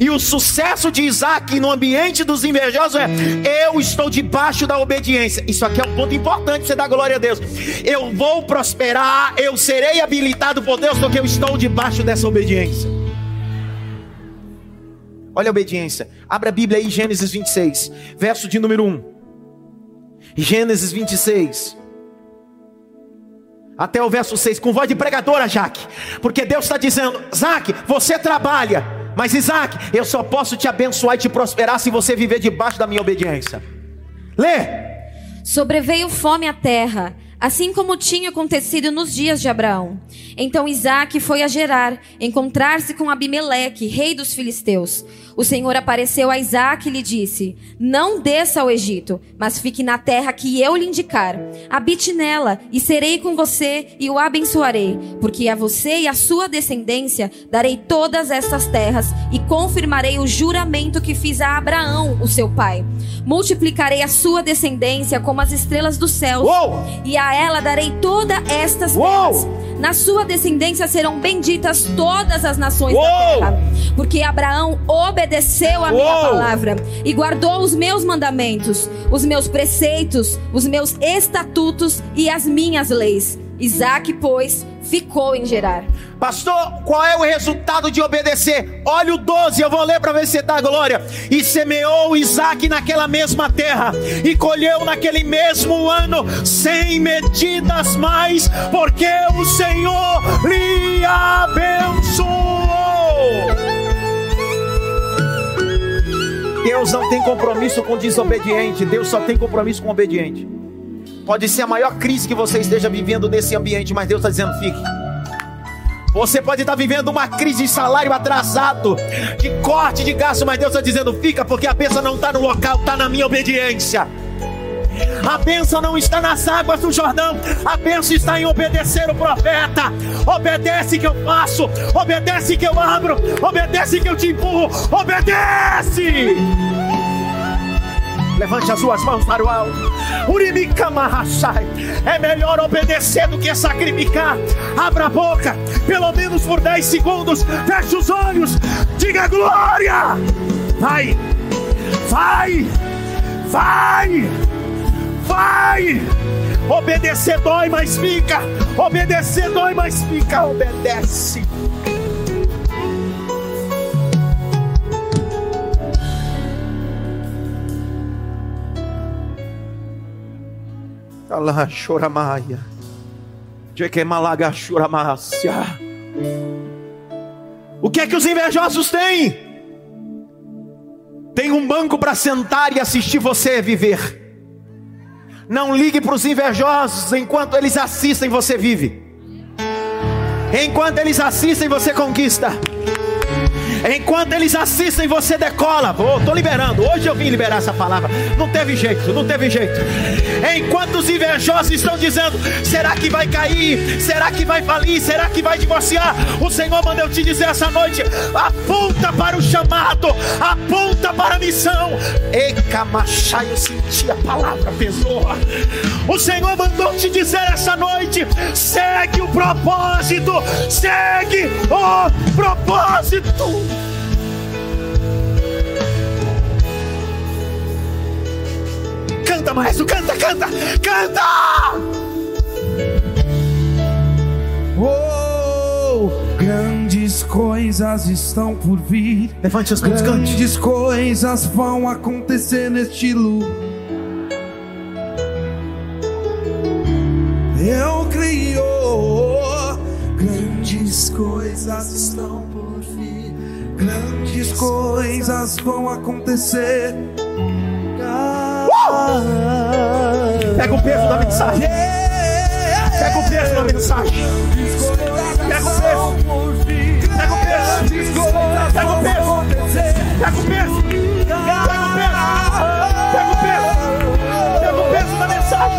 E o sucesso de Isaac no ambiente dos invejosos é: eu estou debaixo da obediência. Isso aqui é um ponto importante você dar glória a Deus. Eu vou prosperar, eu serei habilitado por Deus, porque eu estou debaixo dessa obediência. Olha a obediência. Abra a Bíblia aí, Gênesis 26, verso de número 1. Gênesis 26 até o verso 6, com voz de pregadora, Jaque, porque Deus está dizendo: Isaac, você trabalha, mas Isaac, eu só posso te abençoar e te prosperar se você viver debaixo da minha obediência. Lê. Sobreveio fome à terra, assim como tinha acontecido nos dias de Abraão. Então Isaac foi a Gerar, encontrar-se com Abimeleque, rei dos filisteus. O Senhor apareceu a Isaac e lhe disse: Não desça ao Egito, mas fique na terra que eu lhe indicar. Habite nela, e serei com você e o abençoarei, porque a você e a sua descendência darei todas estas terras e confirmarei o juramento que fiz a Abraão, o seu pai. Multiplicarei a sua descendência como as estrelas do céu, e a ela darei todas estas terras. Na sua descendência serão benditas todas as nações Uou! da terra, porque Abraão obedeceu a Uou! minha palavra e guardou os meus mandamentos, os meus preceitos, os meus estatutos e as minhas leis. Isaac, pois, ficou em Gerar. Pastor, qual é o resultado de obedecer? Olha o 12, eu vou ler para ver se dá glória. E semeou Isaac naquela mesma terra, e colheu naquele mesmo ano, sem medidas mais, porque o Senhor lhe abençoou. Deus não tem compromisso com desobediente, Deus só tem compromisso com obediente. Pode ser a maior crise que você esteja vivendo nesse ambiente, mas Deus está dizendo: fique. Você pode estar vivendo uma crise de salário atrasado, de corte de gasto, mas Deus está dizendo: fica, porque a bênção não está no local, está na minha obediência. A bênção não está nas águas do Jordão, a bênção está em obedecer o profeta. Obedece que eu faço, obedece que eu abro, obedece que eu te empurro, obedece. Levante as suas mãos para o alto. É melhor obedecer do que sacrificar. Abra a boca, pelo menos por 10 segundos. Feche os olhos. Diga glória. Vai, vai, vai, vai. Obedecer dói, mas fica. Obedecer dói, mas fica. Obedece. Jequemalaga choramácia. O que é que os invejosos têm? Tem um banco para sentar e assistir você viver. Não ligue para os invejosos enquanto eles assistem, você vive. Enquanto eles assistem, você conquista. Enquanto eles assistem, você decola. Vou, tô liberando. Hoje eu vim liberar essa palavra. Não teve jeito, não teve jeito. Enquanto os invejosos estão dizendo: será que vai cair? Será que vai falir? Será que vai divorciar? O Senhor mandou te dizer essa noite: aponta para o chamado, aponta para a missão. Ecamachai, eu senti a palavra pesou. O Senhor mandou te dizer essa noite: segue o propósito, segue o propósito. Canta, maestro, canta, canta, canta! Oh, grandes coisas estão por vir. Levante as mãos, cante. Grandes coisas vão acontecer neste lugar. Eu creio, grandes coisas estão por vir. Grandes coisas vão acontecer. Pega o peso da mensagem. Pega o peso da mensagem. Pega o peso. Pega o peso. Pega o peso. Pega o peso. Pega o peso. Pega o peso. Da mensagem.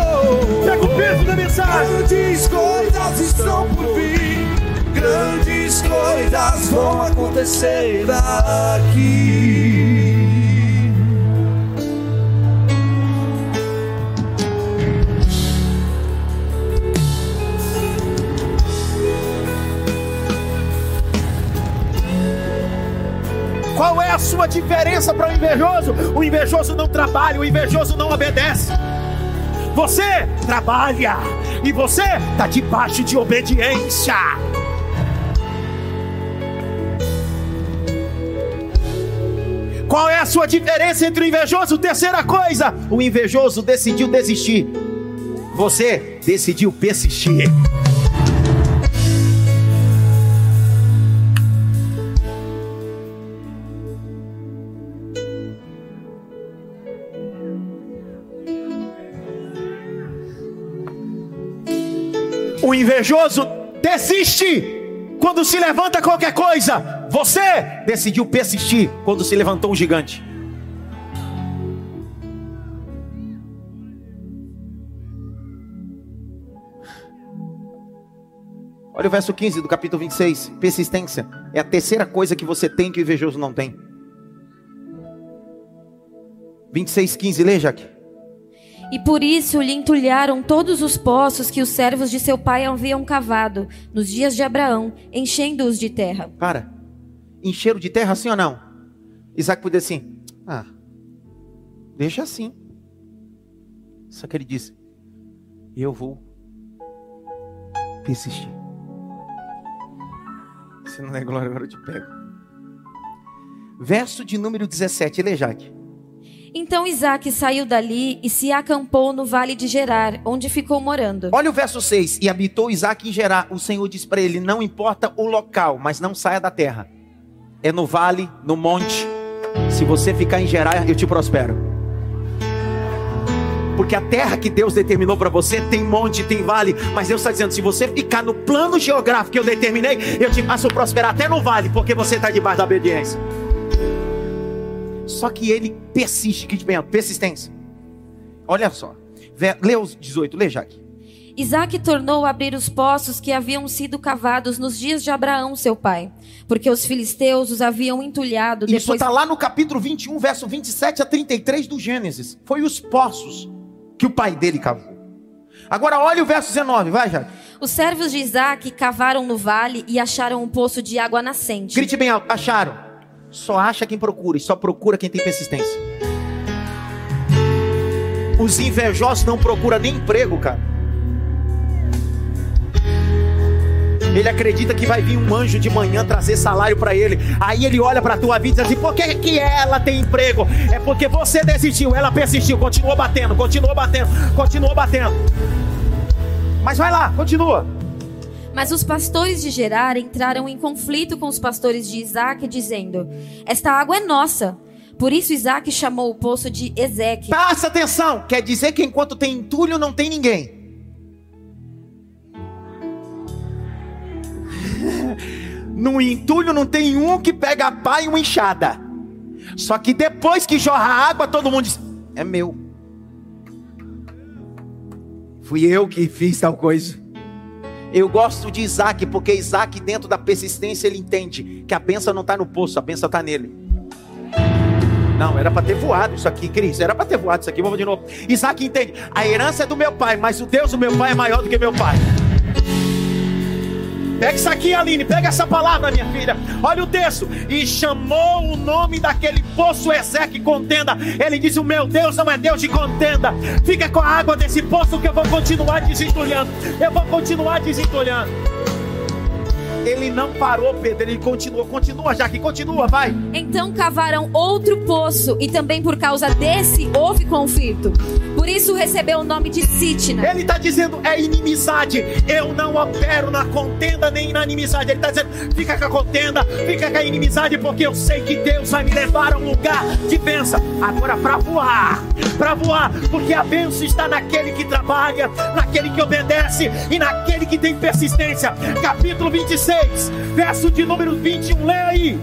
Pega o peso da mensagem. Grandes coisas estão por vir. Grandes coisas vão acontecer aqui. Qual é a sua diferença para o invejoso? O invejoso não trabalha, o invejoso não obedece. Você trabalha e você está debaixo de obediência. Qual é a sua diferença entre o invejoso? Terceira coisa, o invejoso decidiu desistir. Você decidiu persistir. O invejoso desiste quando se levanta qualquer coisa. Você decidiu persistir quando se levantou um gigante. Olha o verso 15 do capítulo 26. Persistência é a terceira coisa que você tem que o invejoso não tem. 26, 15, lê, Jaque. E por isso lhe entulharam todos os poços que os servos de seu pai haviam cavado nos dias de Abraão, enchendo-os de terra. Para. Encheram de terra assim ou não? Isaac podia assim: Ah, deixa assim. Só que ele disse: Eu vou persistir. Se não é glória, agora eu te pego. Verso de número 17, lê, Jaque. Então Isaac saiu dali e se acampou no vale de Gerar, onde ficou morando. Olha o verso 6. E habitou Isaac em Gerar. O Senhor disse para ele: Não importa o local, mas não saia da terra. É no vale, no monte. Se você ficar em Gerar, eu te prospero. Porque a terra que Deus determinou para você tem monte, tem vale. Mas Deus está dizendo: se você ficar no plano geográfico que eu determinei, eu te faço prosperar até no vale, porque você está debaixo da obediência. Só que ele persiste, que bem, persistência. Olha só. Lê os 18, lê Jaque. Isaac tornou a abrir os poços que haviam sido cavados nos dias de Abraão, seu pai, porque os filisteus os haviam entulhado. Depois... Isso está lá no capítulo 21, verso 27 a 33 do Gênesis. Foi os poços que o pai dele cavou. Agora olha o verso 19, vai, Jaque. Os servos de Isaac cavaram no vale e acharam um poço de água nascente. Grite bem alto, acharam. Só acha quem procura e só procura quem tem persistência. Os invejosos não procuram nem emprego, cara. Ele acredita que vai vir um anjo de manhã trazer salário para ele. Aí ele olha para a tua vida e diz assim: por que, que ela tem emprego? É porque você desistiu, ela persistiu, continuou batendo, continuou batendo, continuou batendo. Mas vai lá, continua. Mas os pastores de Gerar entraram em conflito com os pastores de Isaac, dizendo: Esta água é nossa. Por isso Isaac chamou o poço de Ezeque. Presta atenção, quer dizer que enquanto tem entulho não tem ninguém. [LAUGHS] No entulho não tem um que pega a pá e uma enxada. Só que depois que jorra a água, todo mundo diz: É meu. Fui eu que fiz tal coisa. Eu gosto de Isaac, porque Isaac, dentro da persistência, ele entende que a benção não está no poço, a benção está nele. Não, era para ter voado isso aqui, Cris. Era para ter voado isso aqui. Vamos de novo. Isaac entende: a herança é do meu pai, mas o Deus do meu pai é maior do que meu pai. Pega isso aqui, Aline, pega essa palavra, minha filha. Olha o texto. E chamou o nome daquele poço Ezequiel contenda. Ele disse: O meu Deus não é Deus de contenda. Fica com a água desse poço que eu vou continuar desentulhando. Eu vou continuar desentulhando. Ele não parou, Pedro, ele continuou. Continua, Jaque, continua, vai. Então cavaram outro poço, e também por causa desse houve conflito. Por isso recebeu o nome de Sitna. Ele está dizendo: é inimizade. Eu não opero na contenda nem na inimizade. Ele está dizendo: fica com a contenda, fica com a inimizade, porque eu sei que Deus vai me levar a um lugar de bênção. Agora, para voar, para voar, porque a bênção está naquele que trabalha, naquele que obedece e naquele que tem persistência. Capítulo 26 verso de número 21, leia aí.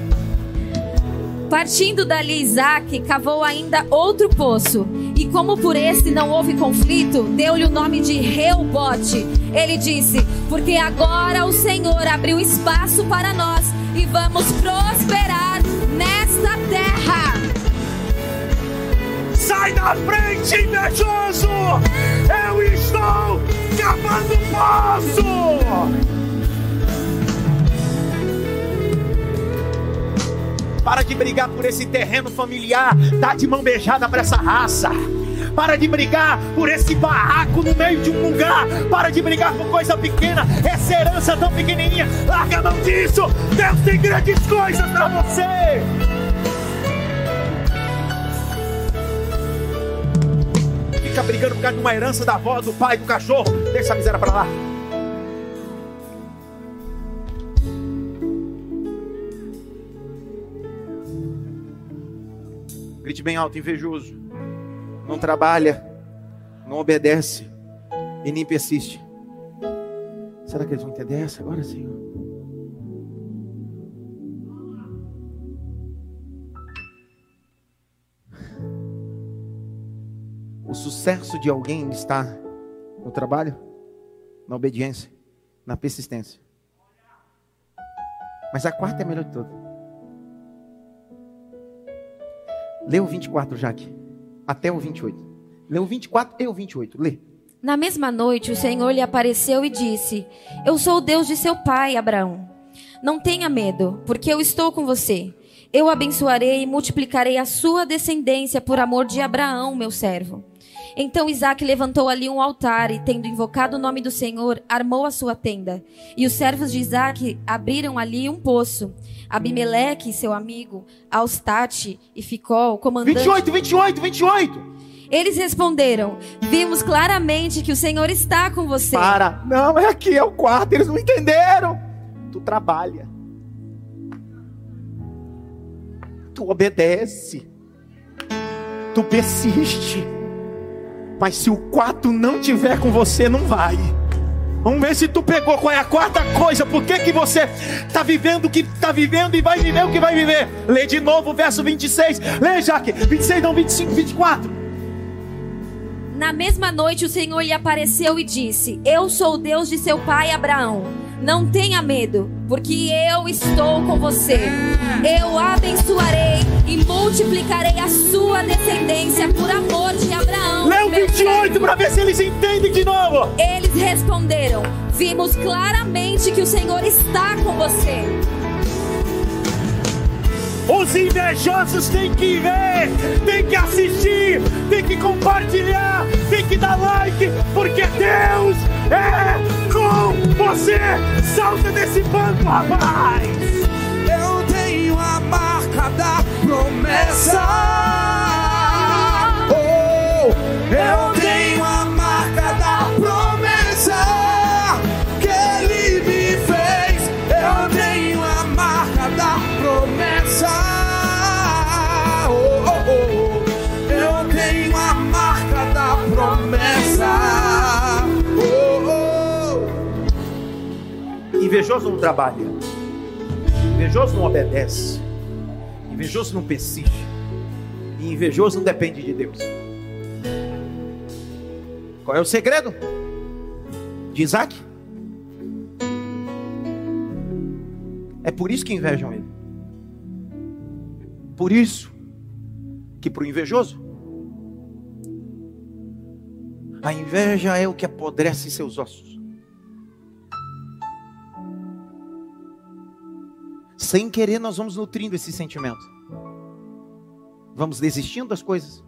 Partindo dali, Isaac cavou ainda outro poço, e como por este não houve conflito, deu-lhe o nome de Reubote. Ele disse: Porque agora o Senhor abriu espaço para nós e vamos prosperar nesta terra. Sai da frente, invejoso! Eu estou cavando poço! Para de brigar por esse terreno familiar. Dá de mão beijada para essa raça. Para de brigar por esse barraco no meio de um lugar. Para de brigar por coisa pequena. Essa herança tão pequenininha. Larga a mão disso. Deus tem grandes coisas para você. Fica brigando por causa de uma herança da avó, do pai, do cachorro. Deixa a miséria para lá. Grite bem alto, invejoso. Não trabalha, não obedece e nem persiste. Será que eles vão entender essa agora, Senhor? O sucesso de alguém está no trabalho, na obediência, na persistência. Mas a quarta é a melhor de todas. Lê o 24, Jaque. Até o 28. Lê o 24 e o 28. Lê. Na mesma noite, o Senhor lhe apareceu e disse: Eu sou o Deus de seu pai, Abraão. Não tenha medo, porque eu estou com você. Eu abençoarei e multiplicarei a sua descendência por amor de Abraão, meu servo. Então Isaac levantou ali um altar e, tendo invocado o nome do Senhor, armou a sua tenda. E os servos de Isaac abriram ali um poço. Abimeleque, seu amigo, Austate e Ficol, comandante... 28, 28, 28! Eles responderam: Vimos claramente que o Senhor está com você. Para, não, é aqui, é o quarto, eles não entenderam. Tu trabalha, tu obedece, tu persiste Mas se o quarto não tiver com você, não vai. Vamos ver se tu pegou qual é a quarta coisa. Por que, que você está vivendo o que está vivendo e vai viver o que vai viver? Lê de novo o verso 26. Lê, Jaque. 26, não, 25, 24. Na mesma noite o Senhor lhe apareceu e disse: Eu sou o Deus de seu pai Abraão. Não tenha medo, porque eu estou com você. Eu abençoarei e multiplicarei a sua descendência por amor de Abraão. O 28 para ver se eles entendem de novo. Eles responderam: Vimos claramente que o Senhor está com você. Os invejosos têm que ver, têm que assistir, têm que compartilhar, têm que dar like, porque Deus é com você. Salta desse banco, rapaz. Eu tenho a marca da promessa. Oh, eu tenho a marca da promessa que Ele me fez. Eu tenho a marca da promessa. Oh, oh, oh. Eu tenho a marca da promessa. Invejoso não trabalha. Invejoso não obedece. Invejoso não persiste. E invejoso não depende de Deus. Qual é o segredo de Isaac? É por isso que invejam ele. Por isso que para o invejoso, a inveja é o que apodrece seus ossos. Sem querer, nós vamos nutrindo esse sentimento. Vamos desistindo das coisas.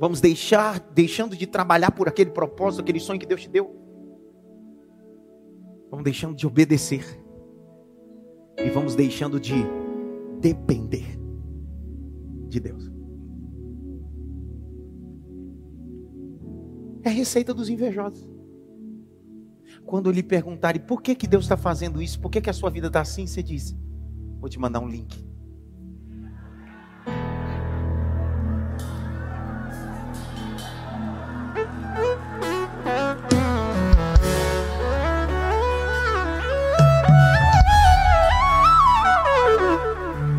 Vamos deixar, deixando de trabalhar por aquele propósito, aquele sonho que Deus te deu. Vamos deixando de obedecer. E vamos deixando de depender de Deus. É a receita dos invejosos. Quando lhe perguntarem por que, que Deus está fazendo isso, por que, que a sua vida está assim, você diz: Vou te mandar um link.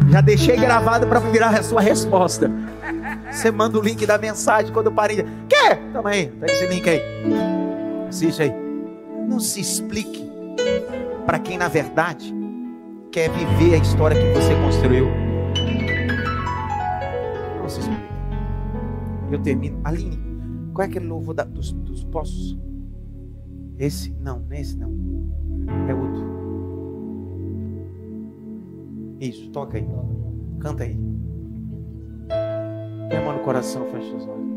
Já deixei gravado para virar a sua resposta. Você manda o link da mensagem quando eu parei. Quer? Toma aí, pega esse link aí. Assiste aí. Não se explique para quem na verdade quer viver a história que você construiu. Não se explique. Eu termino. Aline, qual é aquele louvor da- dos, dos poços? Esse? Não, esse não. É outro. Isso, toca aí. Canta aí. Minha mão no coração, fecha os olhos.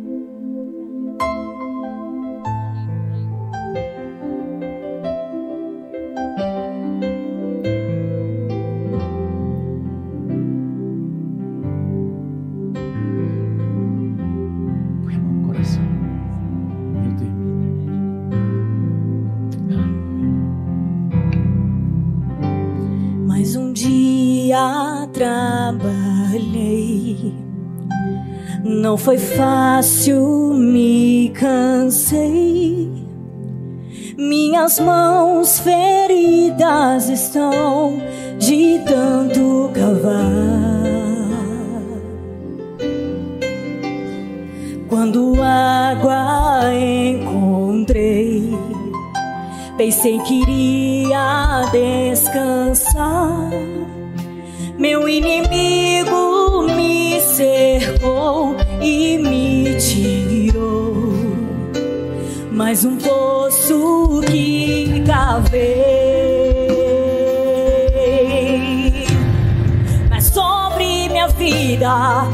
Não foi fácil, me cansei. Minhas mãos feridas estão de tanto cavar. Quando água encontrei, pensei que iria descansar. Mais um poço que cavei. Mas sobre minha vida há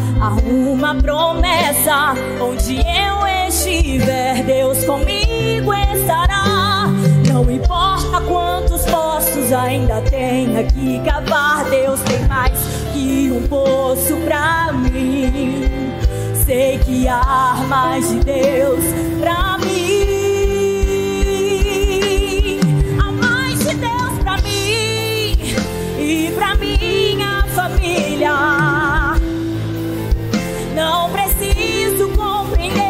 uma promessa: onde eu estiver, Deus comigo estará. Não importa quantos poços ainda tenha que cavar, Deus tem mais que um poço pra mim. Sei que há mais de Deus família. Não preciso compreender.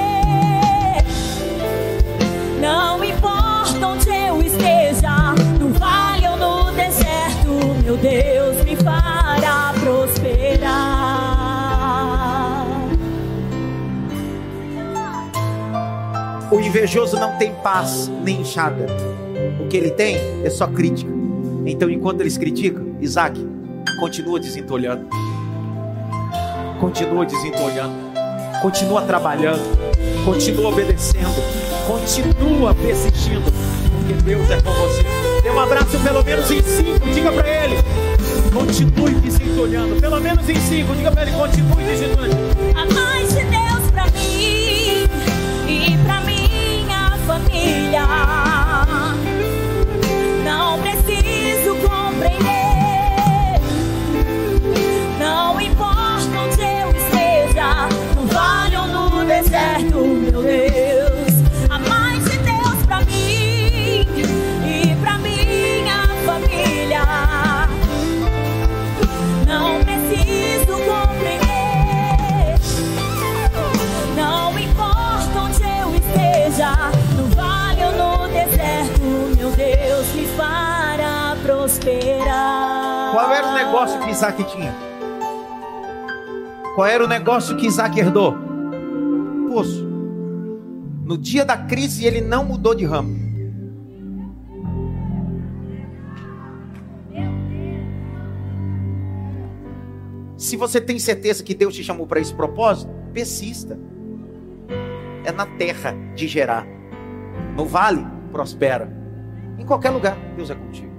Não importa onde eu esteja, no vale ou no deserto, meu Deus me fará prosperar. O invejoso não tem paz nem enxada. O que ele tem é só crítica. Então, enquanto eles criticam, Isaac, continua desentolhando. Continua desentolhando. Continua trabalhando. Continua obedecendo. Continua persistindo. Porque Deus é com você. Dê um abraço pelo menos em cinco. Diga para ele. Continue desentolhando. Pelo menos em cinco. Diga para ele. Continue desentolhando. A mais de Deus pra mim e pra minha família. Isaac tinha? Qual era o negócio que Isaac herdou? Poço. No dia da crise, ele não mudou de ramo. Se você tem certeza que Deus te chamou para esse propósito, persista. É na terra de gerar. No vale, prospera. Em qualquer lugar, Deus é contigo.